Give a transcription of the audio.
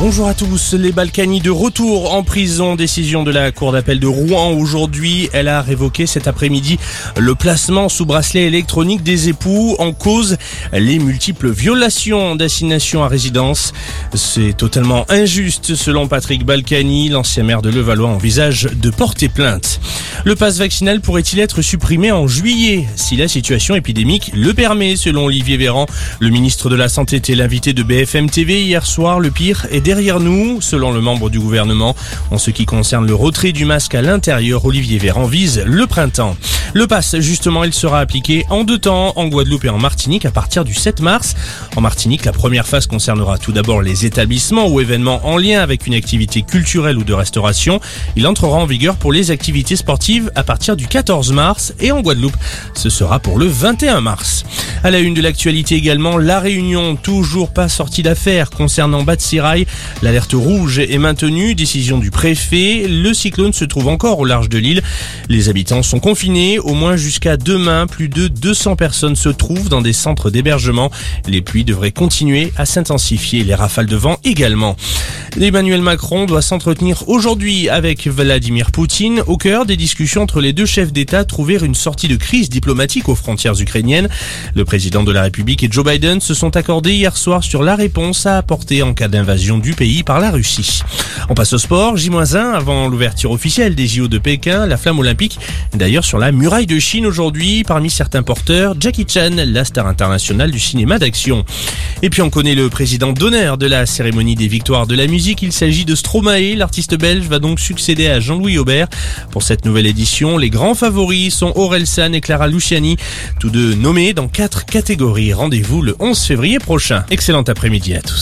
Bonjour à tous. Les Balkany de retour en prison. Décision de la Cour d'appel de Rouen aujourd'hui. Elle a révoqué cet après-midi le placement sous bracelet électronique des époux en cause les multiples violations d'assignation à résidence. C'est totalement injuste selon Patrick Balkany. L'ancien maire de Levallois envisage de porter plainte. Le passe vaccinal pourrait-il être supprimé en juillet? Si la situation épidémique le permet selon Olivier Véran. Le ministre de la Santé était l'invité de BFM TV hier soir. Le pire est derrière nous, selon le membre du gouvernement. En ce qui concerne le retrait du masque à l'intérieur, Olivier Véran vise le printemps. Le pass, justement, il sera appliqué en deux temps, en Guadeloupe et en Martinique à partir du 7 mars. En Martinique, la première phase concernera tout d'abord les établissements ou événements en lien avec une activité culturelle ou de restauration. Il entrera en vigueur pour les activités sportives à partir du 14 mars et en Guadeloupe, ce sera pour le 21 mars. À la une de l'actualité également, la Réunion, toujours pas sortie d'affaire concernant Batsirai. L'alerte rouge est maintenue, décision du préfet. Le cyclone se trouve encore au large de l'île. Les habitants sont confinés, au moins jusqu'à demain. Plus de 200 personnes se trouvent dans des centres d'hébergement. Les pluies devraient continuer à s'intensifier, les rafales de vent également. Emmanuel Macron doit s'entretenir aujourd'hui avec Vladimir Poutine au cœur des discussions entre les deux chefs d'État trouver une sortie de crise diplomatique aux frontières ukrainiennes. Président de la République et Joe Biden se sont accordés hier soir sur la réponse à apporter en cas d'invasion du pays par la Russie. On passe au sport, J-1 avant l'ouverture officielle des JO de Pékin, la flamme olympique. D'ailleurs sur la muraille de Chine aujourd'hui, parmi certains porteurs, Jackie Chan, la star internationale du cinéma d'action. Et puis on connaît le président d'honneur de la cérémonie des victoires de la musique. Il s'agit de Stromae. L'artiste belge va donc succéder à Jean-Louis Aubert. Pour cette nouvelle édition, les grands favoris sont Aurel San et Clara Luciani, tous deux nommés dans quatre catégories. Rendez-vous le 11 février prochain. Excellent après-midi à tous.